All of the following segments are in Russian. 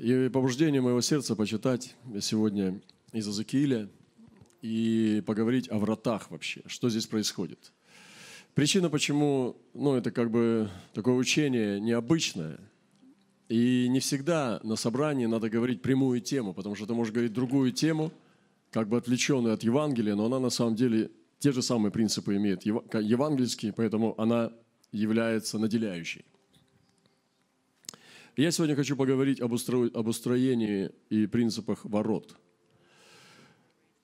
И побуждение моего сердца почитать сегодня из Иезекииля и поговорить о вратах вообще, что здесь происходит. Причина, почему, ну, это как бы такое учение необычное, и не всегда на собрании надо говорить прямую тему, потому что ты можешь говорить другую тему, как бы отвлеченную от Евангелия, но она на самом деле те же самые принципы имеет евангельские, поэтому она является наделяющей. Я сегодня хочу поговорить об, устро... об устроении и принципах ворот.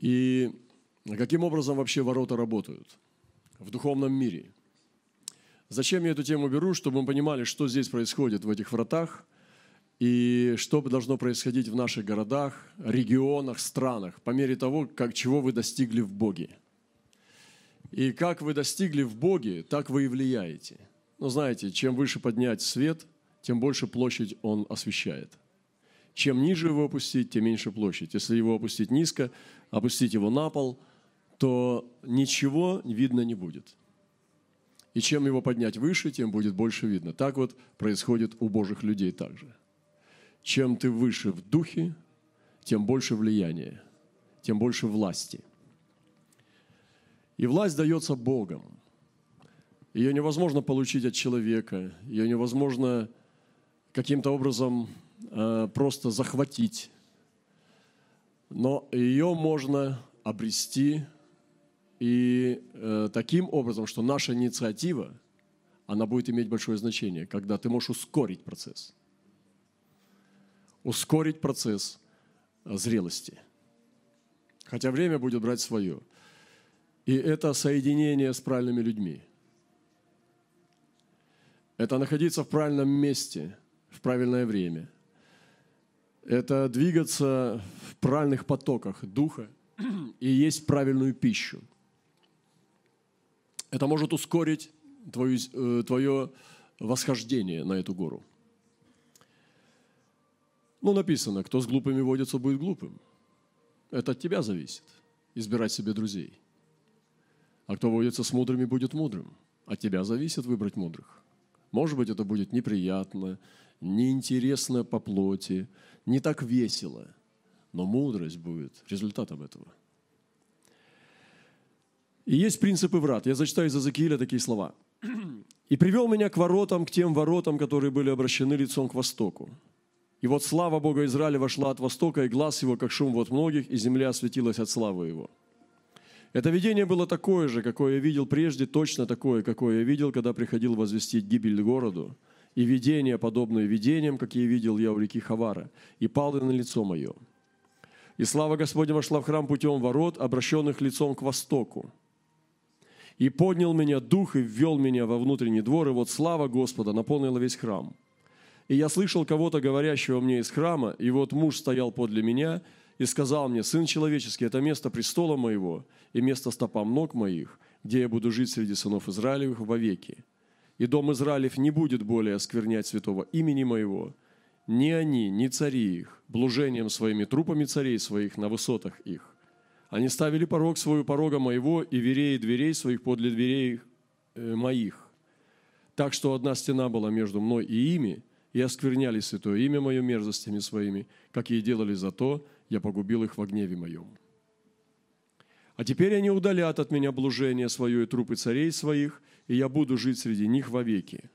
И каким образом вообще ворота работают в духовном мире. Зачем я эту тему беру? Чтобы мы понимали, что здесь происходит в этих вратах и что должно происходить в наших городах, регионах, странах по мере того, как, чего вы достигли в Боге. И как вы достигли в Боге, так вы и влияете. Но знаете, чем выше поднять свет – тем больше площадь он освещает. Чем ниже его опустить, тем меньше площадь. Если его опустить низко, опустить его на пол, то ничего видно не будет. И чем его поднять выше, тем будет больше видно. Так вот происходит у Божьих людей также. Чем ты выше в духе, тем больше влияния, тем больше власти. И власть дается Богом. Ее невозможно получить от человека, ее невозможно каким-то образом э, просто захватить. Но ее можно обрести и э, таким образом, что наша инициатива, она будет иметь большое значение, когда ты можешь ускорить процесс. Ускорить процесс э, зрелости. Хотя время будет брать свое. И это соединение с правильными людьми. Это находиться в правильном месте – в правильное время. Это двигаться в правильных потоках духа и есть правильную пищу. Это может ускорить твое, э, твое восхождение на эту гору. Ну, написано, кто с глупыми водится, будет глупым. Это от тебя зависит, избирать себе друзей. А кто водится с мудрыми, будет мудрым. От тебя зависит выбрать мудрых. Может быть, это будет неприятно, неинтересно по плоти, не так весело, но мудрость будет результатом этого. И есть принципы врат. Я зачитаю из Иезекииля такие слова. «И привел меня к воротам, к тем воротам, которые были обращены лицом к востоку. И вот слава Бога Израиля вошла от востока, и глаз его, как шум вот многих, и земля осветилась от славы его». Это видение было такое же, какое я видел прежде, точно такое, какое я видел, когда приходил возвестить гибель городу, и видения, подобные видениям, какие видел я у реки Хавара, и пало на лицо мое. И слава Господня вошла в храм путем ворот, обращенных лицом к востоку. И поднял меня дух и ввел меня во внутренний двор, и вот слава Господа наполнила весь храм. И я слышал кого-то, говорящего мне из храма, и вот муж стоял подле меня и сказал мне, «Сын человеческий, это место престола моего и место стопам ног моих, где я буду жить среди сынов Израилевых вовеки и дом Израилев не будет более осквернять святого имени моего, ни они, ни цари их, блужением своими трупами царей своих на высотах их. Они ставили порог свою порога моего и вереи дверей своих подле дверей э, моих. Так что одна стена была между мной и ими, и оскверняли святое имя мое мерзостями своими, как и делали за то, я погубил их во гневе моем. А теперь они удалят от меня блужение свое и трупы царей своих, и я буду жить среди них вовеки.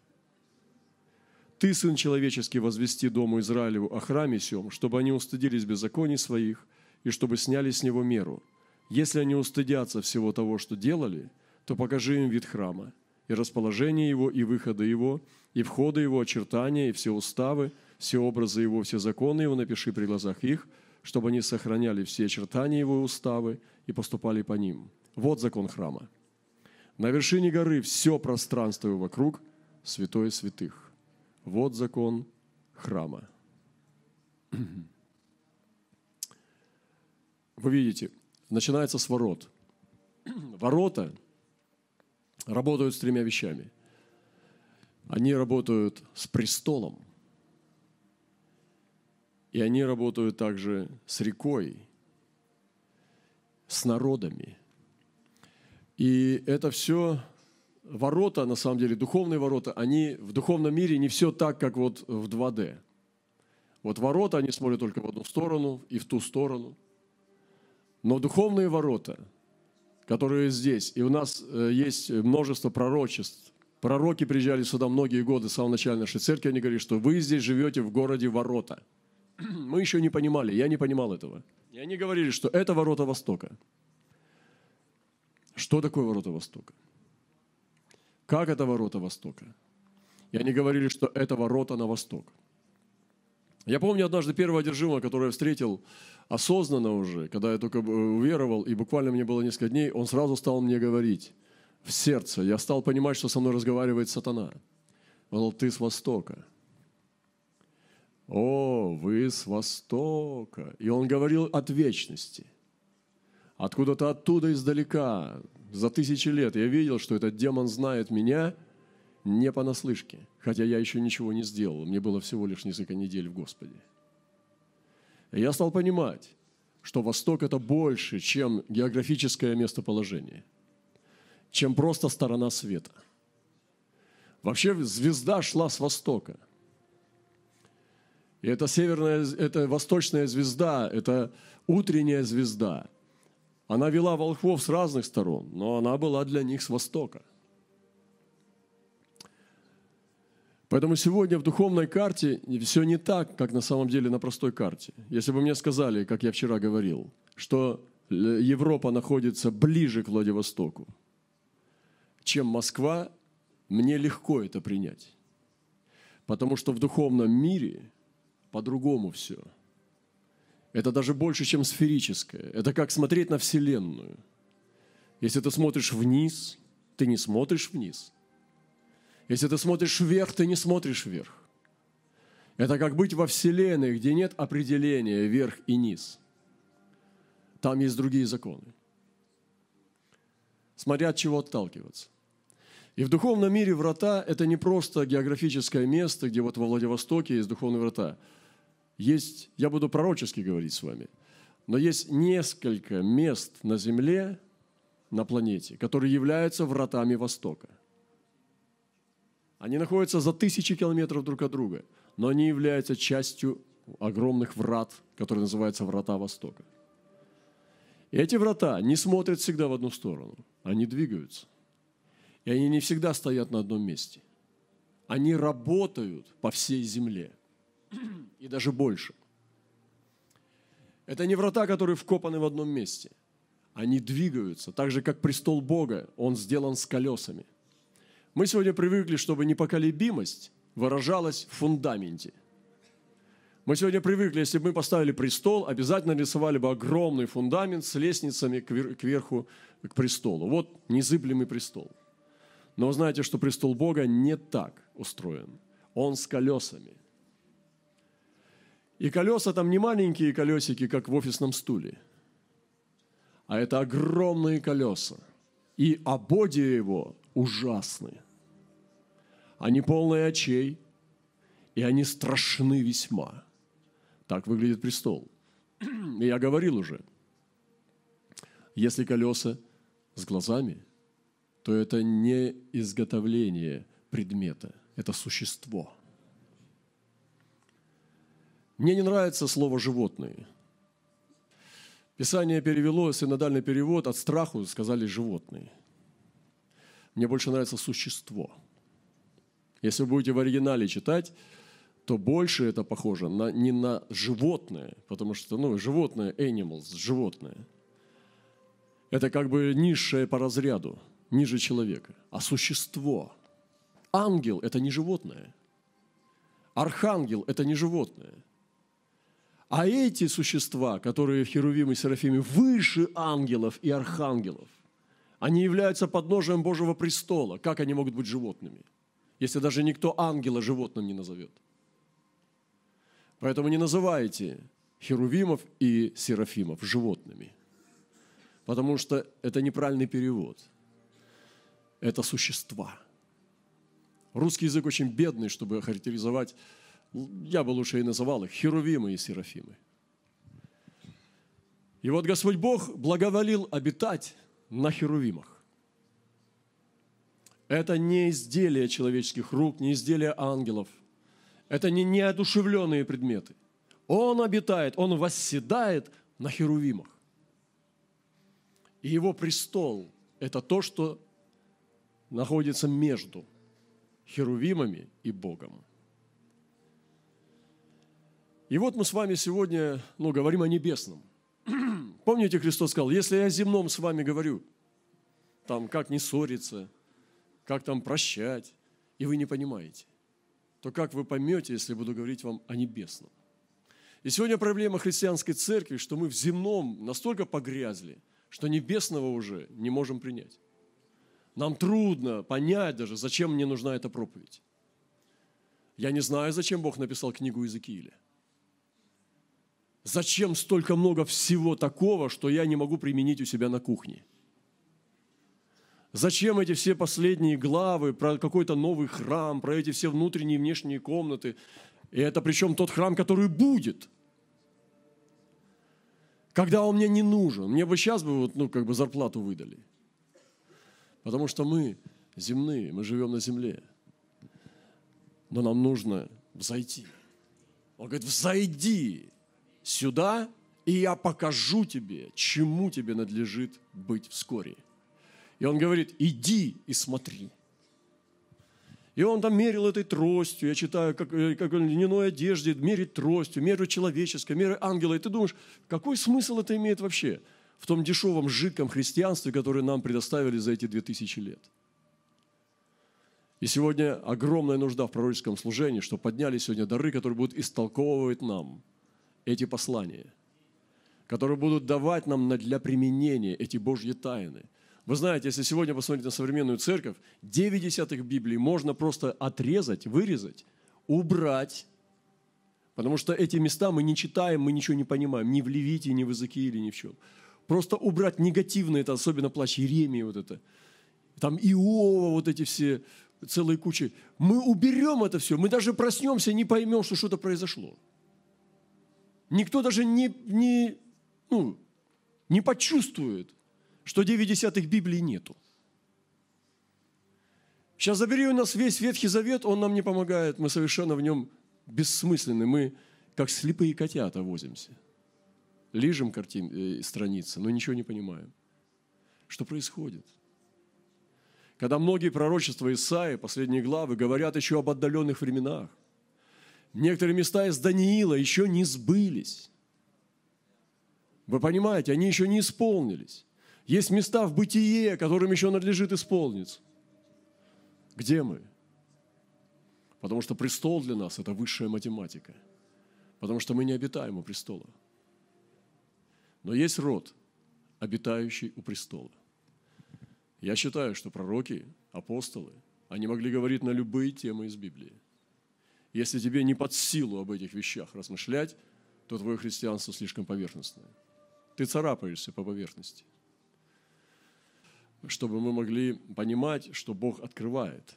Ты, Сын Человеческий, возвести Дому Израилеву о храме сем, чтобы они устыдились беззаконий своих, и чтобы сняли с него меру. Если они устыдятся всего того, что делали, то покажи им вид храма, и расположение его, и выхода его, и входа его, очертания, и все уставы, все образы его, все законы его напиши при глазах их, чтобы они сохраняли все очертания его и уставы, и поступали по ним. Вот закон храма. На вершине горы все пространство вокруг – святое святых. Вот закон храма. Вы видите, начинается с ворот. Ворота работают с тремя вещами. Они работают с престолом, и они работают также с рекой, с народами. И это все ворота, на самом деле, духовные ворота, они в духовном мире не все так, как вот в 2D. Вот ворота, они смотрят только в одну сторону и в ту сторону. Но духовные ворота, которые здесь, и у нас э, есть множество пророчеств. Пророки приезжали сюда многие годы, с самого начала нашей церкви, они говорили, что вы здесь живете в городе ворота. Мы еще не понимали, я не понимал этого. И они говорили, что это ворота Востока. Что такое ворота Востока? Как это ворота Востока? И они говорили, что это ворота на восток. Я помню однажды первого одержимого, которого я встретил осознанно уже, когда я только уверовал, и буквально мне было несколько дней, он сразу стал мне говорить в сердце. Я стал понимать, что со мной разговаривает сатана. Он сказал, ты с Востока. О, вы с Востока. И он говорил от вечности. Откуда-то оттуда издалека, за тысячи лет, я видел, что этот демон знает меня – не понаслышке, хотя я еще ничего не сделал, мне было всего лишь несколько недель в Господе. И я стал понимать, что Восток – это больше, чем географическое местоположение, чем просто сторона света. Вообще звезда шла с востока. И это северная, это восточная звезда, это утренняя звезда. Она вела волхвов с разных сторон, но она была для них с востока. Поэтому сегодня в духовной карте все не так, как на самом деле на простой карте. Если бы мне сказали, как я вчера говорил, что Европа находится ближе к Владивостоку, чем Москва, мне легко это принять. Потому что в духовном мире по-другому все. Это даже больше, чем сферическое. Это как смотреть на Вселенную. Если ты смотришь вниз, ты не смотришь вниз – если ты смотришь вверх, ты не смотришь вверх. Это как быть во Вселенной, где нет определения вверх и низ. Там есть другие законы. Смотря от чего отталкиваться. И в духовном мире врата – это не просто географическое место, где вот во Владивостоке есть духовные врата. Есть, я буду пророчески говорить с вами, но есть несколько мест на Земле, на планете, которые являются вратами Востока – они находятся за тысячи километров друг от друга, но они являются частью огромных врат, которые называются врата Востока. И эти врата не смотрят всегда в одну сторону, они двигаются. И они не всегда стоят на одном месте. Они работают по всей земле. И даже больше. Это не врата, которые вкопаны в одном месте. Они двигаются, так же, как престол Бога, он сделан с колесами – мы сегодня привыкли, чтобы непоколебимость выражалась в фундаменте. Мы сегодня привыкли, если бы мы поставили престол, обязательно рисовали бы огромный фундамент с лестницами кверху к престолу. Вот незыблемый престол. Но знаете, что престол Бога не так устроен. Он с колесами. И колеса там не маленькие колесики, как в офисном стуле, а это огромные колеса. И ободья его ужасны. Они полные очей, и они страшны весьма. Так выглядит престол. И я говорил уже, если колеса с глазами, то это не изготовление предмета, это существо. Мне не нравится слово «животные». Писание перевело, синодальный перевод, от страху сказали «животные». Мне больше нравится существо. Если вы будете в оригинале читать, то больше это похоже на, не на животное, потому что ну, животное, animals, животное. Это как бы низшее по разряду, ниже человека. А существо. Ангел – это не животное. Архангел – это не животное. А эти существа, которые в Херувим и Серафиме выше ангелов и архангелов – они являются подножием Божьего престола. Как они могут быть животными, если даже никто ангела животным не назовет? Поэтому не называйте херувимов и серафимов животными, потому что это неправильный перевод. Это существа. Русский язык очень бедный, чтобы характеризовать, я бы лучше и называл их, херувимы и серафимы. И вот Господь Бог благоволил обитать на херувимах. Это не изделие человеческих рук, не изделие ангелов. Это не неодушевленные предметы. Он обитает, Он восседает на херувимах. И Его престол – это то, что находится между херувимами и Богом. И вот мы с вами сегодня ну, говорим о небесном. Помните, Христос сказал, если я земном с вами говорю, там как не ссориться, как там прощать, и вы не понимаете, то как вы поймете, если буду говорить вам о небесном? И сегодня проблема христианской церкви, что мы в земном настолько погрязли, что небесного уже не можем принять. Нам трудно понять даже, зачем мне нужна эта проповедь. Я не знаю, зачем Бог написал книгу Иезекииля. Зачем столько много всего такого, что я не могу применить у себя на кухне? Зачем эти все последние главы про какой-то новый храм, про эти все внутренние и внешние комнаты? И это причем тот храм, который будет. Когда он мне не нужен. Мне бы сейчас бы вот, ну, как бы зарплату выдали. Потому что мы земные, мы живем на земле. Но нам нужно взойти. Он говорит, взойди сюда, и я покажу тебе, чему тебе надлежит быть вскоре. И он говорит, иди и смотри. И он там мерил этой тростью, я читаю, как, э, как в льняной одежде мерит тростью, меру человеческой, меры ангела. И ты думаешь, какой смысл это имеет вообще в том дешевом, жидком христианстве, которое нам предоставили за эти две тысячи лет? И сегодня огромная нужда в пророческом служении, что подняли сегодня дары, которые будут истолковывать нам эти послания, которые будут давать нам для применения эти Божьи тайны – вы знаете, если сегодня посмотреть на современную церковь, 9 десятых Библии можно просто отрезать, вырезать, убрать, потому что эти места мы не читаем, мы ничего не понимаем, ни в Левите, ни в Иезекииле, ни в чем. Просто убрать негативно, это особенно плач Еремии, вот это. Там Иова, вот эти все, целые кучи. Мы уберем это все, мы даже проснемся, не поймем, что что-то произошло. Никто даже не, не, ну, не почувствует, что 9 десятых Библии нету. Сейчас забери у нас весь Ветхий Завет, он нам не помогает, мы совершенно в нем бессмысленны, мы как слепые котята возимся. Лижем картин, э, страницы, но ничего не понимаем. Что происходит? Когда многие пророчества Исаи, последние главы, говорят еще об отдаленных временах. Некоторые места из Даниила еще не сбылись. Вы понимаете, они еще не исполнились. Есть места в бытие, которым еще надлежит исполниться. Где мы? Потому что престол для нас – это высшая математика. Потому что мы не обитаем у престола. Но есть род, обитающий у престола. Я считаю, что пророки, апостолы, они могли говорить на любые темы из Библии. Если тебе не под силу об этих вещах размышлять, то твое христианство слишком поверхностное. Ты царапаешься по поверхности чтобы мы могли понимать, что Бог открывает,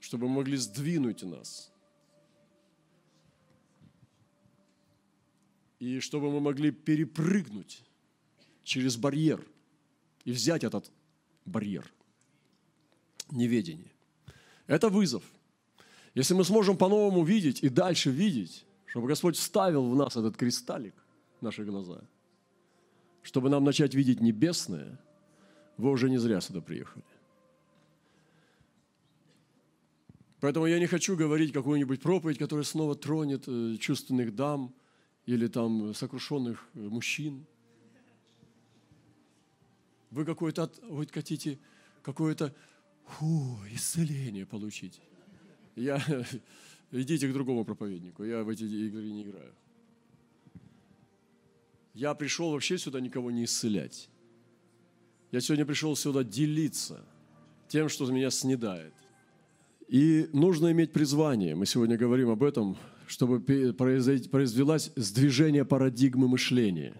чтобы мы могли сдвинуть нас, и чтобы мы могли перепрыгнуть через барьер и взять этот барьер неведения. Это вызов. Если мы сможем по-новому видеть и дальше видеть, чтобы Господь вставил в нас этот кристаллик в наши глаза, чтобы нам начать видеть небесное – вы уже не зря сюда приехали. Поэтому я не хочу говорить какую-нибудь проповедь, которая снова тронет э, чувственных дам или там сокрушенных э, мужчин. Вы какое-то, вы хотите какое-то исцеление получить. Я, идите к другому проповеднику, я в эти игры не играю. Я пришел вообще сюда никого не исцелять. Я сегодня пришел сюда делиться тем, что меня снедает. И нужно иметь призвание. Мы сегодня говорим об этом, чтобы произвелось сдвижение парадигмы мышления.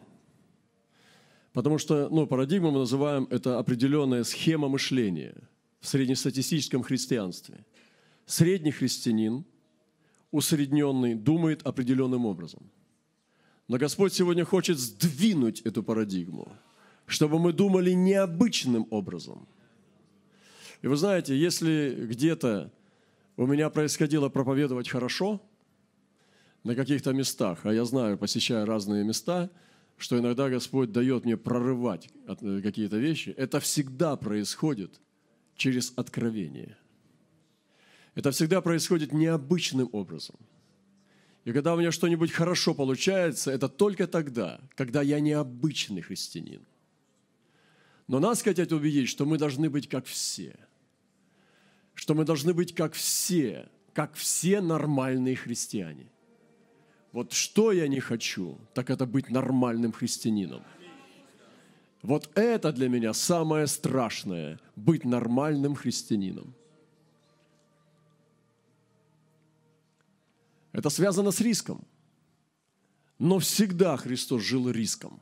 Потому что ну, парадигму мы называем это определенная схема мышления в среднестатистическом христианстве. Средний христианин, усредненный, думает определенным образом. Но Господь сегодня хочет сдвинуть эту парадигму – чтобы мы думали необычным образом. И вы знаете, если где-то у меня происходило проповедовать хорошо, на каких-то местах, а я знаю, посещая разные места, что иногда Господь дает мне прорывать э, какие-то вещи, это всегда происходит через откровение. Это всегда происходит необычным образом. И когда у меня что-нибудь хорошо получается, это только тогда, когда я необычный христианин. Но нас хотят убедить, что мы должны быть как все. Что мы должны быть как все, как все нормальные христиане. Вот что я не хочу, так это быть нормальным христианином. Вот это для меня самое страшное – быть нормальным христианином. Это связано с риском. Но всегда Христос жил риском.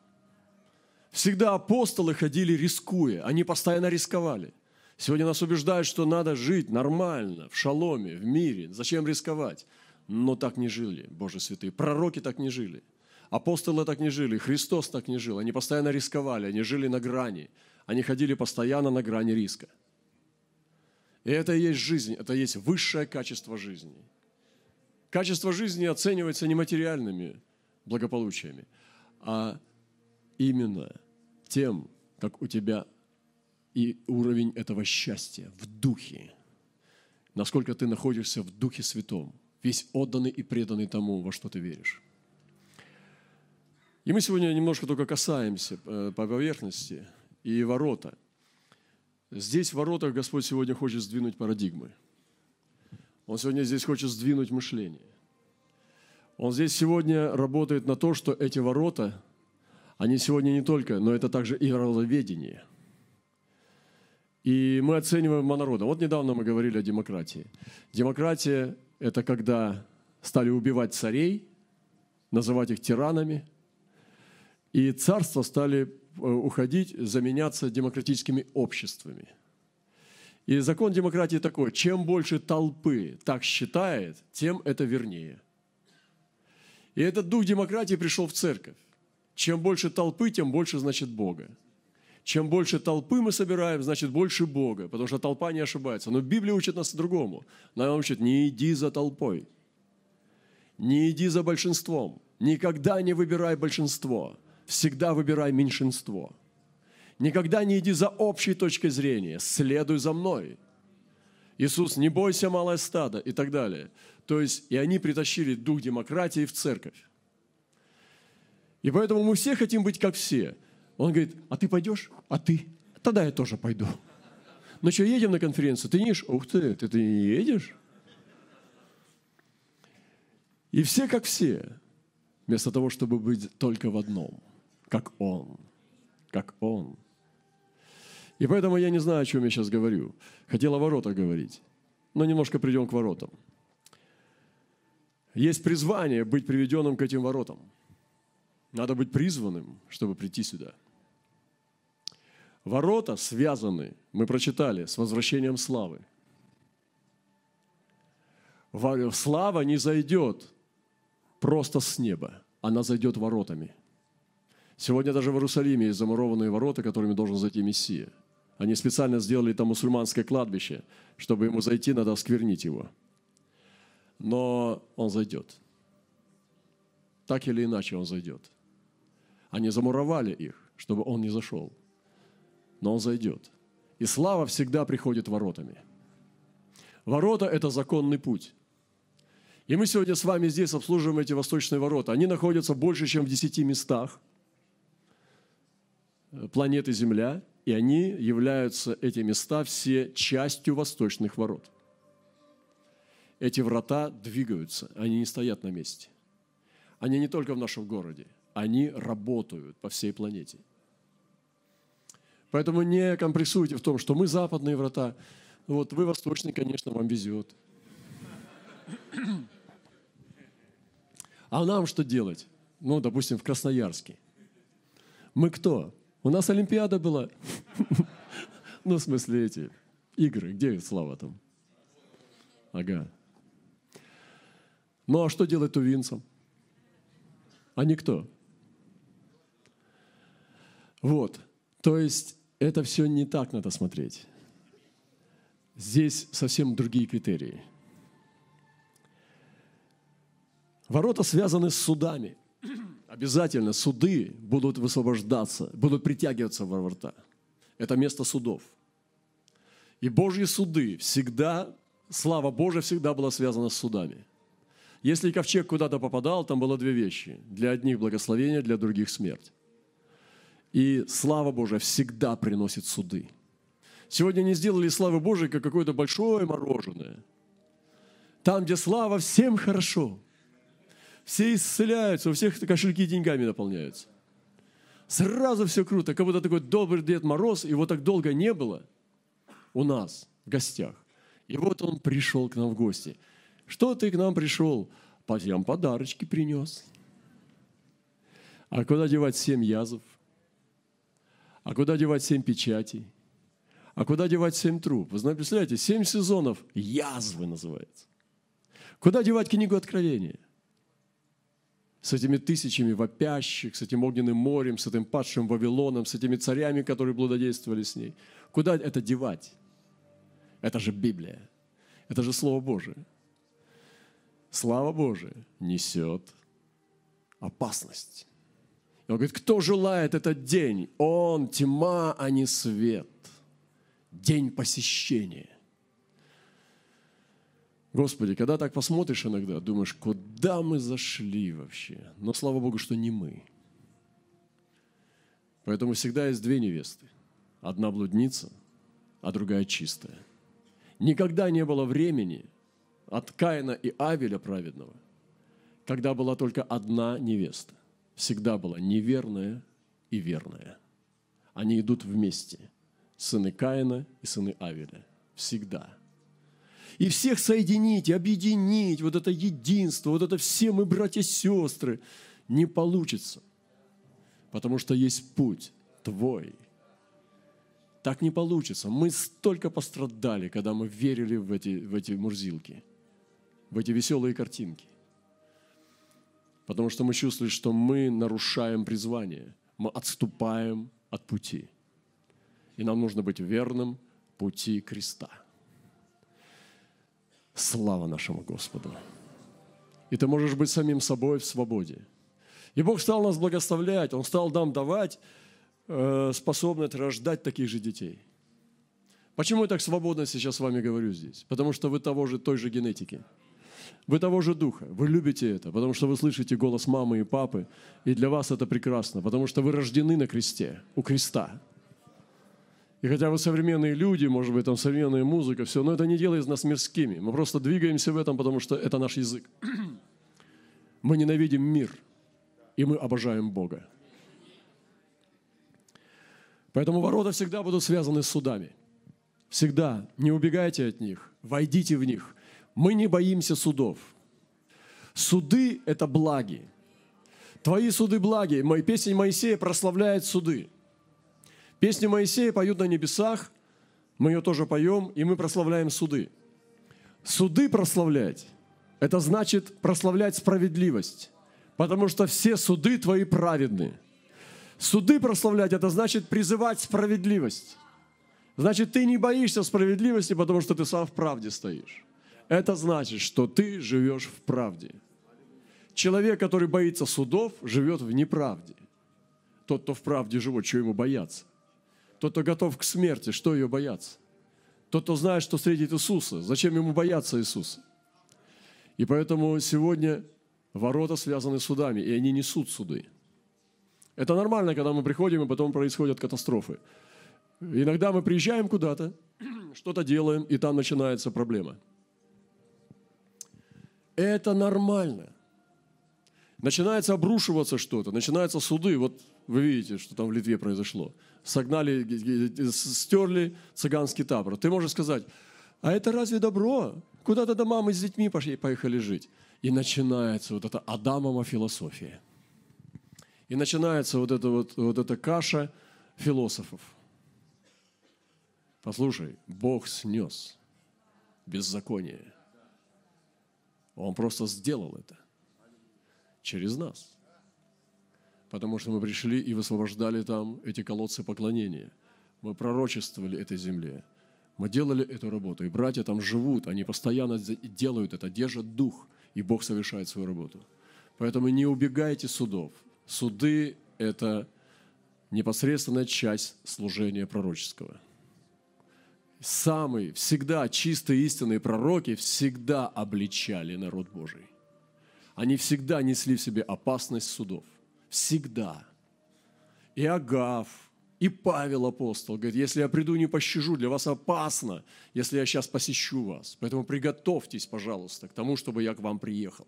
Всегда апостолы ходили рискуя, они постоянно рисковали. Сегодня нас убеждают, что надо жить нормально, в шаломе, в мире. Зачем рисковать? Но так не жили, Боже святые. Пророки так не жили. Апостолы так не жили, Христос так не жил. Они постоянно рисковали, они жили на грани. Они ходили постоянно на грани риска. И это и есть жизнь, это и есть высшее качество жизни – Качество жизни оценивается не материальными благополучиями, а именно тем, как у тебя и уровень этого счастья в духе. Насколько ты находишься в Духе Святом, весь отданный и преданный тому, во что ты веришь. И мы сегодня немножко только касаемся э, по поверхности и ворота. Здесь в воротах Господь сегодня хочет сдвинуть парадигмы – он сегодня здесь хочет сдвинуть мышление. Он здесь сегодня работает на то, что эти ворота, они сегодня не только, но это также и народоведение. И мы оцениваем народа. Вот недавно мы говорили о демократии. Демократия – это когда стали убивать царей, называть их тиранами, и царства стали э, уходить, заменяться демократическими обществами – и закон демократии такой, чем больше толпы так считает, тем это вернее. И этот дух демократии пришел в церковь. Чем больше толпы, тем больше значит Бога. Чем больше толпы мы собираем, значит больше Бога, потому что толпа не ошибается. Но Библия учит нас другому. Она учит, не иди за толпой, не иди за большинством, никогда не выбирай большинство, всегда выбирай меньшинство – Никогда не иди за общей точкой зрения, следуй за мной. Иисус, не бойся, малое стадо и так далее. То есть, и они притащили дух демократии в церковь. И поэтому мы все хотим быть как все. Он говорит, а ты пойдешь? А ты? Тогда я тоже пойду. Ну что, едем на конференцию? Ты не едешь? Ух ты, ты, ты не едешь? И все как все, вместо того, чтобы быть только в одном, как Он, как Он. И поэтому я не знаю, о чем я сейчас говорю. Хотел о воротах говорить, но немножко придем к воротам. Есть призвание быть приведенным к этим воротам. Надо быть призванным, чтобы прийти сюда. Ворота связаны, мы прочитали, с возвращением славы. Слава не зайдет просто с неба, она зайдет воротами. Сегодня даже в Иерусалиме есть замурованные ворота, которыми должен зайти Мессия – они специально сделали там мусульманское кладбище. Чтобы ему зайти, надо осквернить его. Но он зайдет. Так или иначе он зайдет. Они замуровали их, чтобы он не зашел. Но он зайдет. И слава всегда приходит воротами. Ворота – это законный путь. И мы сегодня с вами здесь обслуживаем эти восточные ворота. Они находятся больше, чем в десяти местах планеты Земля. И они являются, эти места, все частью восточных ворот. Эти врата двигаются, они не стоят на месте. Они не только в нашем городе, они работают по всей планете. Поэтому не компрессуйте в том, что мы западные врата, вот вы восточные, конечно, вам везет. А нам что делать? Ну, допустим, в Красноярске. Мы кто? У нас Олимпиада была. Ну, в смысле, эти игры. Где Слава там? Ага. Ну, а что делать тувинцам? А никто. Вот. То есть это все не так надо смотреть. Здесь совсем другие критерии. Ворота связаны с судами. Обязательно суды будут высвобождаться, будут притягиваться во врата. Это место судов. И Божьи суды всегда, слава Божия всегда была связана с судами. Если ковчег куда-то попадал, там было две вещи. Для одних благословение, для других смерть. И слава Божия всегда приносит суды. Сегодня не сделали славы Божией, как какое-то большое мороженое. Там, где слава, всем хорошо. Все исцеляются, у всех кошельки деньгами наполняются. Сразу все круто, как будто такой добрый Дед Мороз, его так долго не было у нас в гостях. И вот он пришел к нам в гости. Что ты к нам пришел? Я подарочки принес. А куда девать семь язв? А куда девать семь печатей? А куда девать семь труб? Вы знаете, представляете, семь сезонов язвы называется. Куда девать книгу Откровения? С этими тысячами вопящих, с этим огненным морем, с этим падшим Вавилоном, с этими царями, которые блудодействовали с ней. Куда это девать? Это же Библия. Это же Слово Божие. Слава Божия несет опасность. И он говорит, кто желает этот день? Он тьма, а не свет. День посещения. Господи, когда так посмотришь иногда, думаешь, куда мы зашли вообще? Но слава Богу, что не мы. Поэтому всегда есть две невесты. Одна блудница, а другая чистая. Никогда не было времени от Каина и Авеля праведного, когда была только одна невеста всегда была неверная и верная. Они идут вместе. Сыны Каина и сыны Авеля. Всегда. И всех соединить, объединить, вот это единство, вот это все мы братья-сестры, не получится. Потому что есть путь твой. Так не получится. Мы столько пострадали, когда мы верили в эти, в эти мурзилки, в эти веселые картинки. Потому что мы чувствуем, что мы нарушаем призвание. Мы отступаем от пути. И нам нужно быть верным пути креста. Слава нашему Господу. И ты можешь быть самим собой в свободе. И Бог стал нас благословлять, Он стал нам давать э, способность рождать таких же детей. Почему я так свободно сейчас с вами говорю здесь? Потому что вы того же, той же генетики. Вы того же духа, вы любите это, потому что вы слышите голос мамы и папы, и для вас это прекрасно, потому что вы рождены на кресте, у креста. И хотя вы современные люди, может быть, там современная музыка, все, но это не делает нас мирскими. Мы просто двигаемся в этом, потому что это наш язык. Мы ненавидим мир, и мы обожаем Бога. Поэтому ворота всегда будут связаны с судами. Всегда. Не убегайте от них, войдите в них – мы не боимся судов. Суды – это благи. Твои суды благи. Песня Моисея прославляет суды. Песни Моисея поют на небесах, мы ее тоже поем, и мы прославляем суды. Суды прославлять – это значит прославлять справедливость, потому что все суды твои праведны. Суды прославлять – это значит призывать справедливость. Значит, ты не боишься справедливости, потому что ты сам в правде стоишь. Это значит, что ты живешь в правде. Человек, который боится судов, живет в неправде. Тот, кто в правде живет, что ему бояться? Тот, кто готов к смерти, что ее бояться? Тот, кто знает, что встретит Иисуса, зачем ему бояться Иисуса? И поэтому сегодня ворота связаны с судами, и они несут суды. Это нормально, когда мы приходим, и потом происходят катастрофы. Иногда мы приезжаем куда-то, что-то делаем, и там начинается проблема – это нормально. Начинается обрушиваться что-то, начинаются суды. Вот вы видите, что там в Литве произошло. Согнали, стерли цыганский табор. Ты можешь сказать, а это разве добро? Куда тогда мамы с детьми пошли, поехали жить? И начинается вот эта Адамова философия. И начинается вот эта, вот, вот эта каша философов. Послушай, Бог снес беззаконие – он просто сделал это через нас. Потому что мы пришли и высвобождали там эти колодцы поклонения. Мы пророчествовали этой земле. Мы делали эту работу. И братья там живут, они постоянно делают это, держат дух, и Бог совершает свою работу. Поэтому не убегайте судов. Суды – это непосредственная часть служения пророческого. Самые, всегда чистые истинные пророки всегда обличали народ Божий. Они всегда несли в себе опасность судов. Всегда. И Агав, и Павел апостол говорит, если я приду не пощажу, для вас опасно, если я сейчас посещу вас. Поэтому приготовьтесь, пожалуйста, к тому, чтобы я к вам приехал.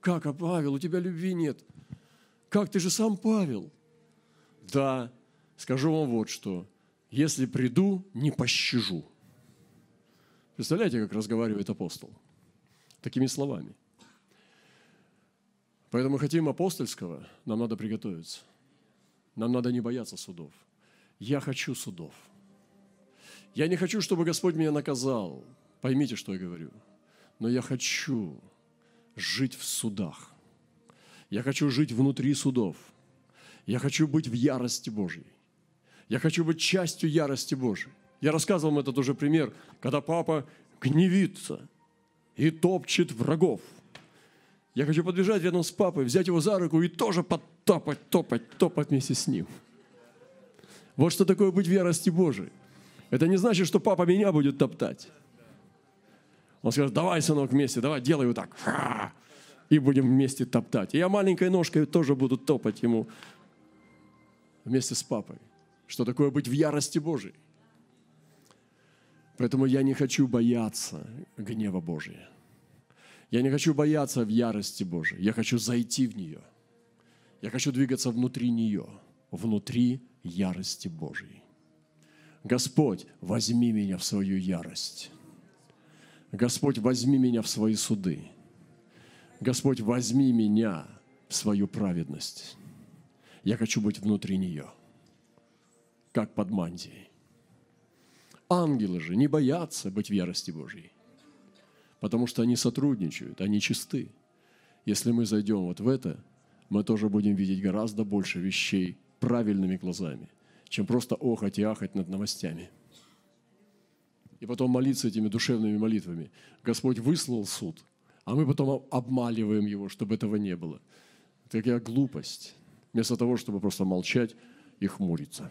Как, а Павел, у тебя любви нет? Как, ты же сам Павел? Да, скажу вам вот что. Если приду, не пощажу. Представляете, как разговаривает апостол? Такими словами. Поэтому хотим апостольского, нам надо приготовиться. Нам надо не бояться судов. Я хочу судов. Я не хочу, чтобы Господь меня наказал. Поймите, что я говорю. Но я хочу жить в судах. Я хочу жить внутри судов. Я хочу быть в ярости Божьей. Я хочу быть частью ярости Божьей. Я рассказывал вам этот уже пример, когда папа гневится и топчет врагов. Я хочу подбежать рядом с папой, взять его за руку и тоже подтопать, топать, топать вместе с ним. Вот что такое быть в ярости Божией. Это не значит, что папа меня будет топтать. Он скажет, давай, сынок, вместе, давай, делай вот так. И будем вместе топтать. И я маленькой ножкой тоже буду топать ему вместе с папой. Что такое быть в ярости Божией. Поэтому я не хочу бояться гнева Божия. Я не хочу бояться в ярости Божией. Я хочу зайти в нее. Я хочу двигаться внутри нее, внутри ярости Божией. Господь, возьми меня в свою ярость. Господь, возьми меня в свои суды. Господь, возьми меня в свою праведность. Я хочу быть внутри нее, как под мантией. Ангелы же не боятся быть в ярости Божьей, потому что они сотрудничают, они чисты. Если мы зайдем вот в это, мы тоже будем видеть гораздо больше вещей правильными глазами, чем просто охать и ахать над новостями – и потом молиться этими душевными молитвами. Господь выслал суд, а мы потом обмаливаем его, чтобы этого не было. Такая глупость, вместо того, чтобы просто молчать и хмуриться.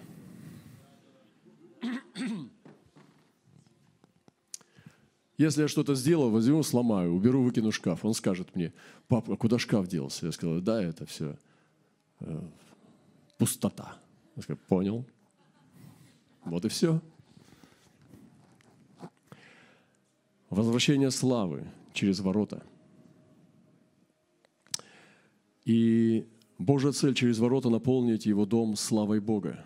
Если я что-то сделал, возьму, сломаю, уберу, выкину шкаф. Он скажет мне, папа, куда шкаф делся? Я сказал, да, это все э, пустота. Я сказал, понял. Вот и все. возвращение славы через ворота. И Божья цель через ворота наполнить его дом славой Бога,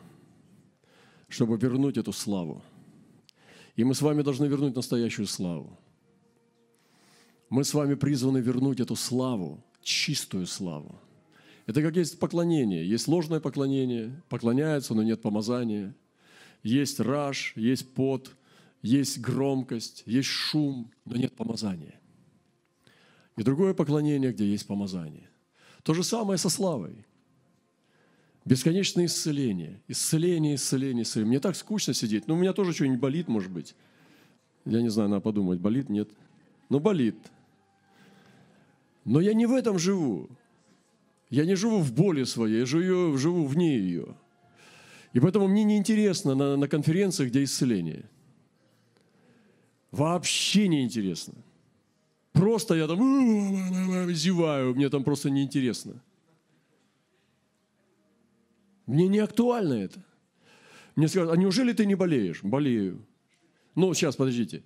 чтобы вернуть эту славу. И мы с вами должны вернуть настоящую славу. Мы с вами призваны вернуть эту славу, чистую славу. Это как есть поклонение. Есть ложное поклонение, поклоняются, но нет помазания. Есть раж, есть пот – есть громкость, есть шум, но нет помазания. И другое поклонение, где есть помазание. То же самое со славой. Бесконечное исцеление. Исцеление, исцеление, исцеление. Мне так скучно сидеть. Ну, у меня тоже что-нибудь болит, может быть. Я не знаю, надо подумать, болит, нет. Но болит. Но я не в этом живу. Я не живу в боли своей, я живу, живу вне ее. И поэтому мне неинтересно на, на конференциях, где исцеление. Вообще не интересно. Просто я там зеваю, мне там просто неинтересно. Мне не актуально это. Мне скажут, а неужели ты не болеешь? Болею. Ну, сейчас, подождите.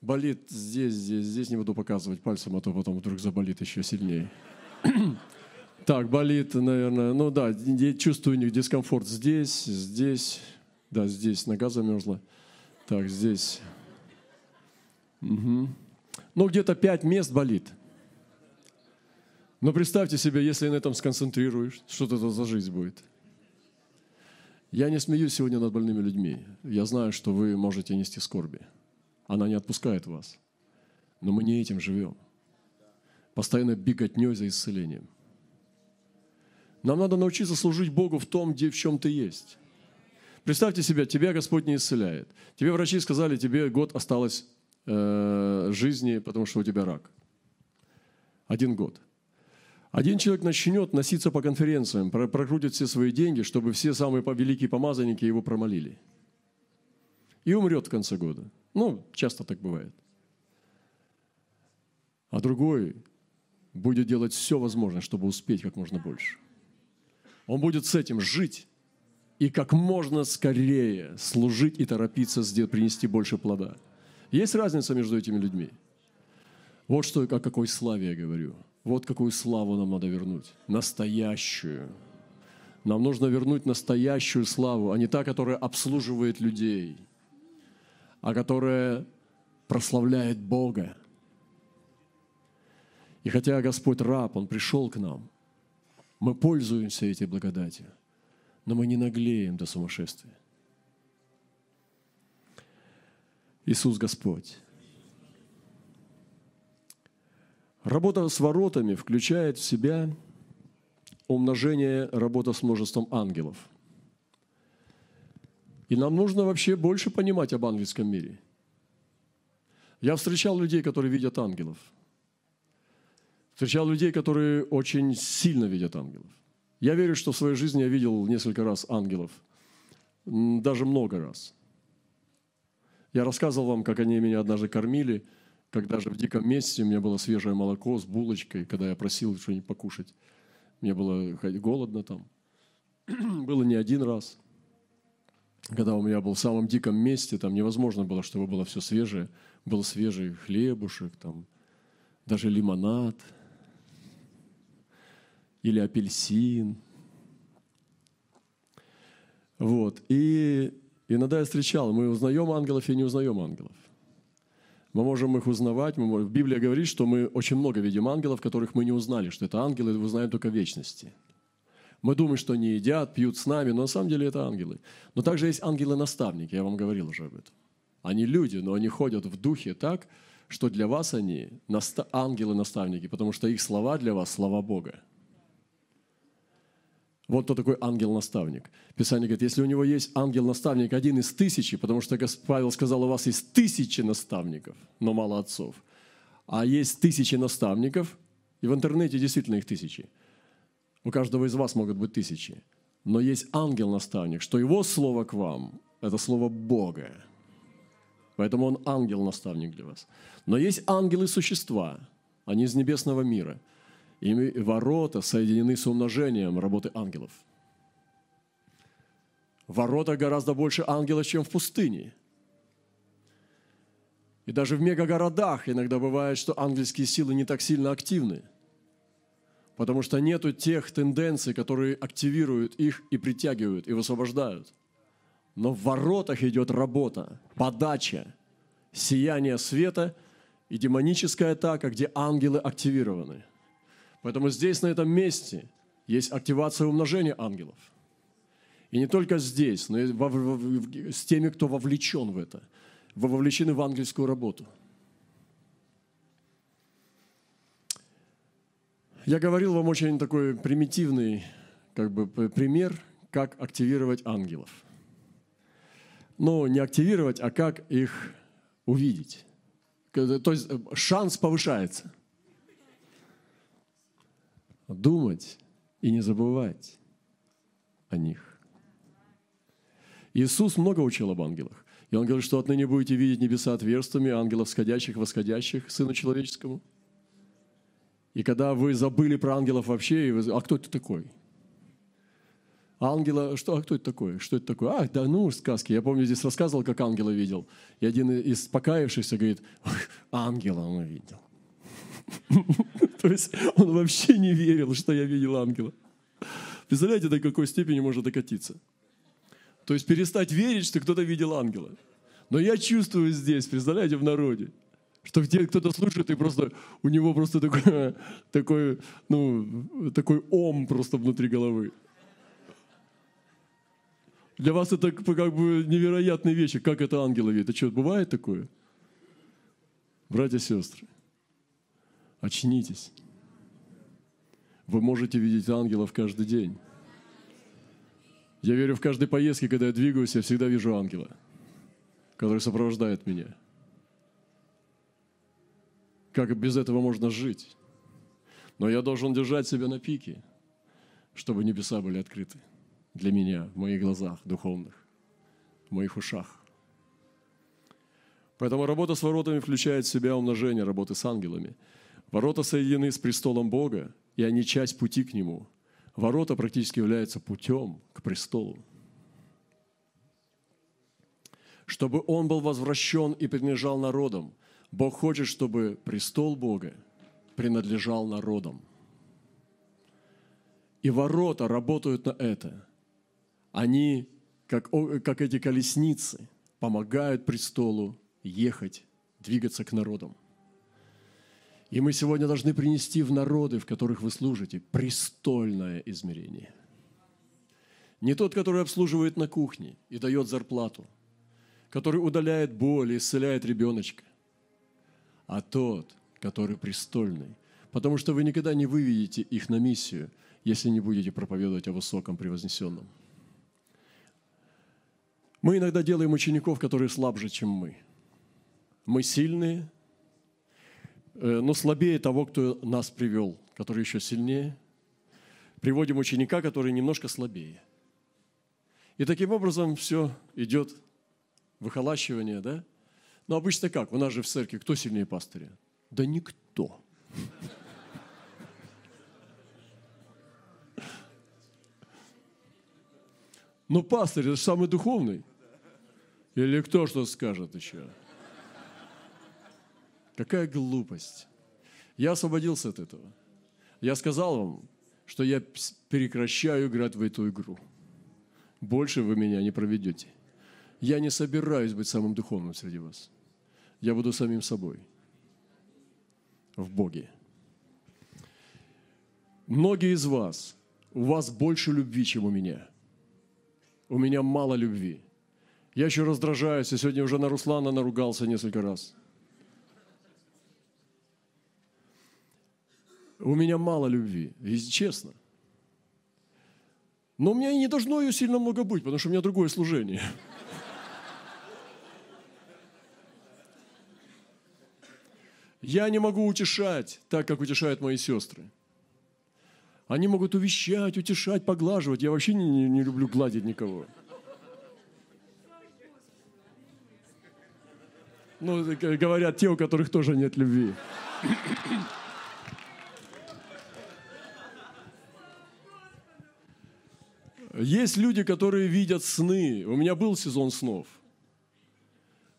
Болит здесь, здесь, здесь не буду показывать пальцем, а то потом вдруг заболит еще сильнее. Так, болит, наверное, ну да, чувствую дискомфорт здесь, здесь, да, здесь нога замерзла. Так, здесь Угу. Ну, где-то пять мест болит. Но представьте себе, если на этом сконцентрируешь, что это за жизнь будет. Я не смеюсь сегодня над больными людьми. Я знаю, что вы можете нести скорби. Она не отпускает вас. Но мы не этим живем. Постоянно беготней за исцелением. Нам надо научиться служить Богу в том, где в чем ты есть. Представьте себе, тебя Господь не исцеляет. Тебе врачи сказали, тебе год осталось Э, жизни, потому что у тебя рак. Один год. Один человек начнет носиться по конференциям, прокрутит все свои деньги, чтобы все самые великие помазанники его промолили. И умрет в конце года. Ну, часто так бывает. А другой будет делать все возможное, чтобы успеть как можно больше. Он будет с этим жить и как можно скорее служить и торопиться принести больше плода. Есть разница между этими людьми. Вот что, о какой славе я говорю – вот какую славу нам надо вернуть. Настоящую. Нам нужно вернуть настоящую славу, а не та, которая обслуживает людей, а которая прославляет Бога. И хотя Господь раб, Он пришел к нам, мы пользуемся этой благодатью, но мы не наглеем до сумасшествия. Иисус Господь. Работа с воротами включает в себя умножение работа с множеством ангелов. И нам нужно вообще больше понимать об ангельском мире. Я встречал людей, которые видят ангелов. Встречал людей, которые очень сильно видят ангелов. Я верю, что в своей жизни я видел несколько раз ангелов. Даже много раз. Я рассказывал вам, как они меня однажды кормили – когда же в диком месте у меня было свежее молоко с булочкой, когда я просил что-нибудь покушать. Мне было голодно там. было не один раз. Когда у меня был в самом диком месте, там невозможно было, чтобы было все свежее. Был свежий хлебушек, там, даже лимонад или апельсин. Вот. И иногда я встречал, мы узнаем ангелов и не узнаем ангелов. Мы можем их узнавать. Мы можем... Библия говорит, что мы очень много видим ангелов, которых мы не узнали, что это ангелы, и узнаем только вечности. Мы думаем, что они едят, пьют с нами, но на самом деле это ангелы. Но также есть ангелы-наставники, я вам говорил уже об этом. Они люди, но они ходят в духе так, что для вас они ангелы-наставники, потому что их слова для вас – слова Бога. Вот кто такой ангел-наставник. Писание говорит, если у него есть ангел-наставник один из тысячи, потому что Павел сказал, у вас есть тысячи наставников, но мало отцов, а есть тысячи наставников, и в интернете действительно их тысячи. У каждого из вас могут быть тысячи. Но есть ангел-наставник, что его слово к вам – это слово Бога. Поэтому он ангел-наставник для вас. Но есть ангелы-существа, они из небесного мира – и ворота соединены с умножением работы ангелов. Ворота гораздо больше ангелов, чем в пустыне. И даже в мегагородах иногда бывает, что ангельские силы не так сильно активны, потому что нету тех тенденций, которые активируют их и притягивают, и высвобождают. Но в воротах идет работа, подача, сияние света и демоническая атака, где ангелы активированы – Поэтому здесь, на этом месте, есть активация умножения ангелов. И не только здесь, но и с теми, кто вовлечен в это, вовлечены в ангельскую работу. Я говорил вам очень такой примитивный как бы, пример, как активировать ангелов. Но не активировать, а как их увидеть. То есть э, шанс повышается – думать и не забывать о них. Иисус много учил об ангелах. И Он говорит, что отныне будете видеть небеса отверстиями, ангелов сходящих, восходящих Сыну Человеческому. И когда вы забыли про ангелов вообще, и вы, а кто это такой? Ангела, что, а кто это такой? Что это такое? А, да ну, сказки. Я помню, здесь рассказывал, как ангела видел. И один из покаявшихся говорит, ангела он видел. То есть он вообще не верил, что я видел ангела. Представляете, до какой степени можно докатиться? То есть перестать верить, что кто-то видел ангела. Но я чувствую здесь, представляете, в народе, что где кто-то слушает, и просто у него просто такой, такой, ну, такой ом просто внутри головы. Для вас это как бы невероятные вещи. Как это ангелы видят? Это что, бывает такое? Братья и сестры. Очнитесь. Вы можете видеть ангелов каждый день. Я верю, в каждой поездке, когда я двигаюсь, я всегда вижу ангела, который сопровождает меня. Как без этого можно жить? Но я должен держать себя на пике, чтобы небеса были открыты для меня в моих глазах духовных, в моих ушах. Поэтому работа с воротами включает в себя умножение работы с ангелами. Ворота соединены с престолом Бога, и они часть пути к Нему. Ворота практически являются путем к престолу. Чтобы Он был возвращен и принадлежал народам. Бог хочет, чтобы престол Бога принадлежал народам. И ворота работают на это. Они, как, как эти колесницы, помогают престолу ехать, двигаться к народам. И мы сегодня должны принести в народы, в которых вы служите, престольное измерение. Не тот, который обслуживает на кухне и дает зарплату, который удаляет боль и исцеляет ребеночка, а тот, который престольный, потому что вы никогда не выведете их на миссию, если не будете проповедовать о высоком превознесенном. Мы иногда делаем учеников, которые слабже, чем мы – мы сильные, но слабее того, кто нас привел, который еще сильнее. Приводим ученика, который немножко слабее. И таким образом все идет выхолащивание, да? Но обычно как? У нас же в церкви кто сильнее пастыря? Да никто. Но пастырь – это самый духовный. Или кто что скажет еще? Какая глупость. Я освободился от этого. Я сказал вам, что я прекращаю играть в эту игру. Больше вы меня не проведете. Я не собираюсь быть самым духовным среди вас. Я буду самим собой в Боге. Многие из вас, у вас больше любви, чем у меня. У меня мало любви. Я еще раздражаюсь, и сегодня уже на Руслана наругался несколько раз – у меня мало любви, если честно. Но у меня и не должно ее сильно много быть, потому что у меня другое служение. Я не могу утешать так, как утешают мои сестры. Они могут увещать, утешать, поглаживать. Я вообще не, не, не люблю гладить никого. Ну, говорят те, у которых тоже нет любви. Есть люди, которые видят сны. У меня был сезон снов.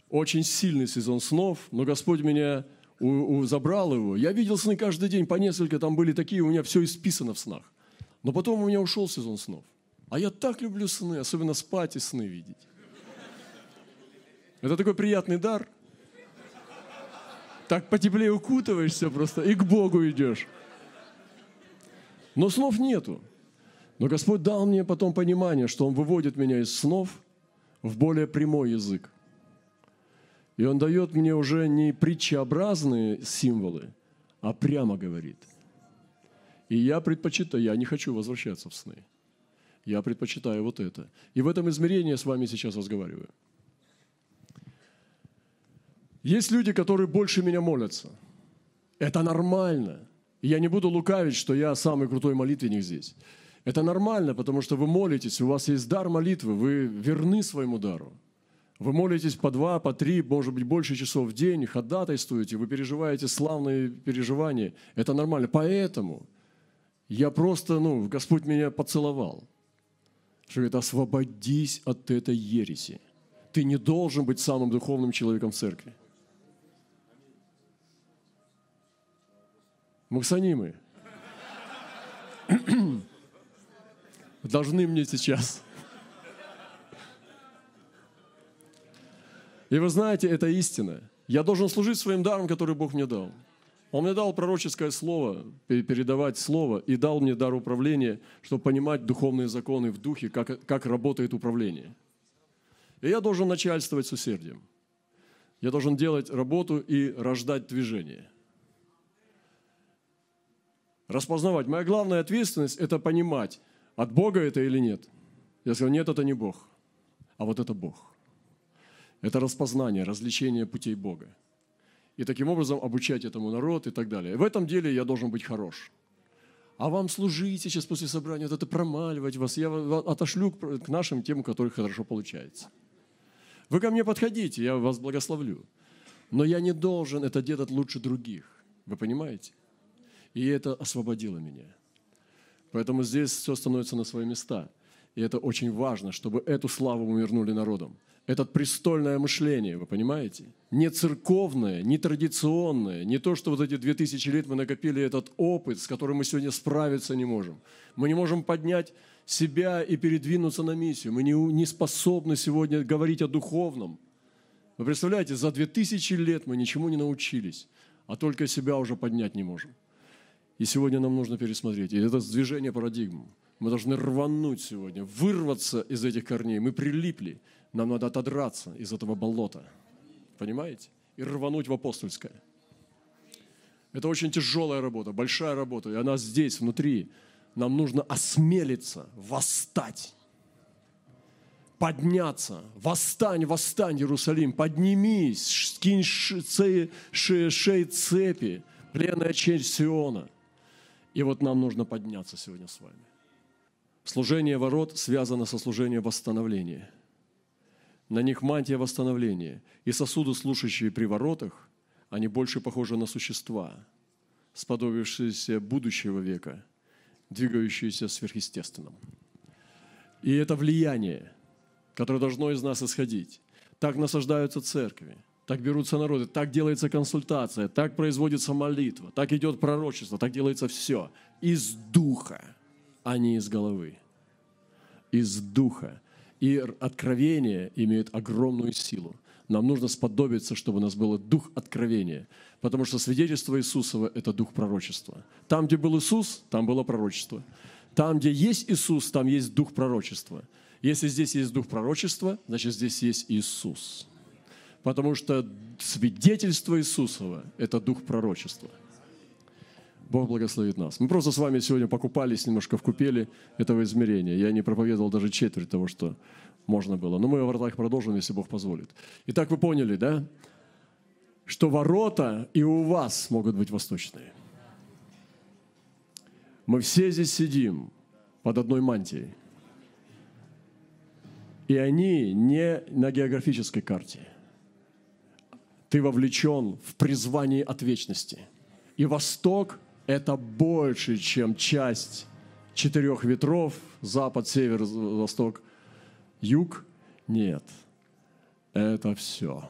Очень сильный сезон снов, но Господь меня у, у, забрал его. Я видел сны каждый день, по несколько, там были такие, у меня все исписано в снах. Но потом у меня ушел сезон снов. А я так люблю сны, особенно спать и сны видеть. Это такой приятный дар. Так потеплее укутываешься просто и к Богу идешь. Но снов нету. Но Господь дал мне потом понимание, что Он выводит меня из снов в более прямой язык. И Он дает мне уже не притчеобразные символы, а прямо говорит. И я предпочитаю, я не хочу возвращаться в сны. Я предпочитаю вот это. И в этом измерении я с вами сейчас разговариваю. Есть люди, которые больше меня молятся. Это нормально. Я не буду лукавить, что я самый крутой молитвенник здесь. Это нормально, потому что вы молитесь, у вас есть дар молитвы, вы верны своему дару. Вы молитесь по два, по три, может быть, больше часов в день, ходатайствуете, вы переживаете славные переживания. Это нормально. Поэтому я просто, ну, Господь меня поцеловал. Что говорит, освободись от этой ереси. Ты не должен быть самым духовным человеком церкви. Муксанимы должны мне сейчас. И вы знаете, это истина. Я должен служить своим даром, который Бог мне дал. Он мне дал пророческое слово, передавать слово, и дал мне дар управления, чтобы понимать духовные законы в духе, как, как работает управление. И я должен начальствовать с усердием. Я должен делать работу и рождать движение. Распознавать. Моя главная ответственность – это понимать, от Бога это или нет? Я сказал, нет, это не Бог, а вот это Бог. Это распознание, развлечение путей Бога. И таким образом обучать этому народ и так далее. В этом деле я должен быть хорош. а вам служить сейчас после собрания, вот это промаливать вас, я отошлю к нашим тем, у которых хорошо получается. Вы ко мне подходите, я вас благословлю. Но я не должен это делать лучше других. Вы понимаете? И это освободило меня. Поэтому здесь все становится на свои места. И это очень важно, чтобы эту славу мы вернули народам. Это престольное мышление, вы понимаете? Не церковное, не традиционное, не то, что вот эти две тысячи лет мы накопили этот опыт, с которым мы сегодня справиться не можем. Мы не можем поднять себя и передвинуться на миссию. Мы не, не способны сегодня говорить о духовном. Вы представляете, за две тысячи лет мы ничему не научились, а только себя уже поднять не можем. И сегодня нам нужно пересмотреть. И это движение парадигм. Мы должны рвануть сегодня, вырваться из этих корней. Мы прилипли. Нам надо отодраться из этого болота. Понимаете? И рвануть в апостольское. Это очень тяжелая работа, большая работа. И она здесь, внутри. Нам нужно осмелиться, восстать подняться. Восстань, восстань, Иерусалим, поднимись, скинь шеи, шеи цепи, пленная честь Сиона. И вот нам нужно подняться сегодня с вами. Служение ворот связано со служением восстановления. На них мантия восстановления. И сосуды, слушающие при воротах, они больше похожи на существа, сподобившиеся будущего века, двигающиеся сверхъестественным. И это влияние, которое должно из нас исходить. Так насаждаются церкви, так берутся народы, так делается консультация, так производится молитва, так идет пророчество, так делается все. Из духа, а не из головы. Из духа. И откровение имеет огромную силу. Нам нужно сподобиться, чтобы у нас был дух откровения. Потому что свидетельство Иисусова – это дух пророчества. Там, где был Иисус, там было пророчество. Там, где есть Иисус, там есть дух пророчества. Если здесь есть дух пророчества, значит, здесь есть Иисус потому что свидетельство Иисусова – это дух пророчества. Бог благословит нас. Мы просто с вами сегодня покупались немножко в купели этого измерения. Я не проповедовал даже четверть того, что можно было. Но мы о воротах продолжим, если Бог позволит. Итак, вы поняли, да? Что ворота и у вас могут быть восточные. Мы все здесь сидим под одной мантией. И они не на географической карте – ты вовлечен в призвание от вечности. И Восток – это больше, чем часть четырех ветров, запад, север, восток, юг. Нет, это все.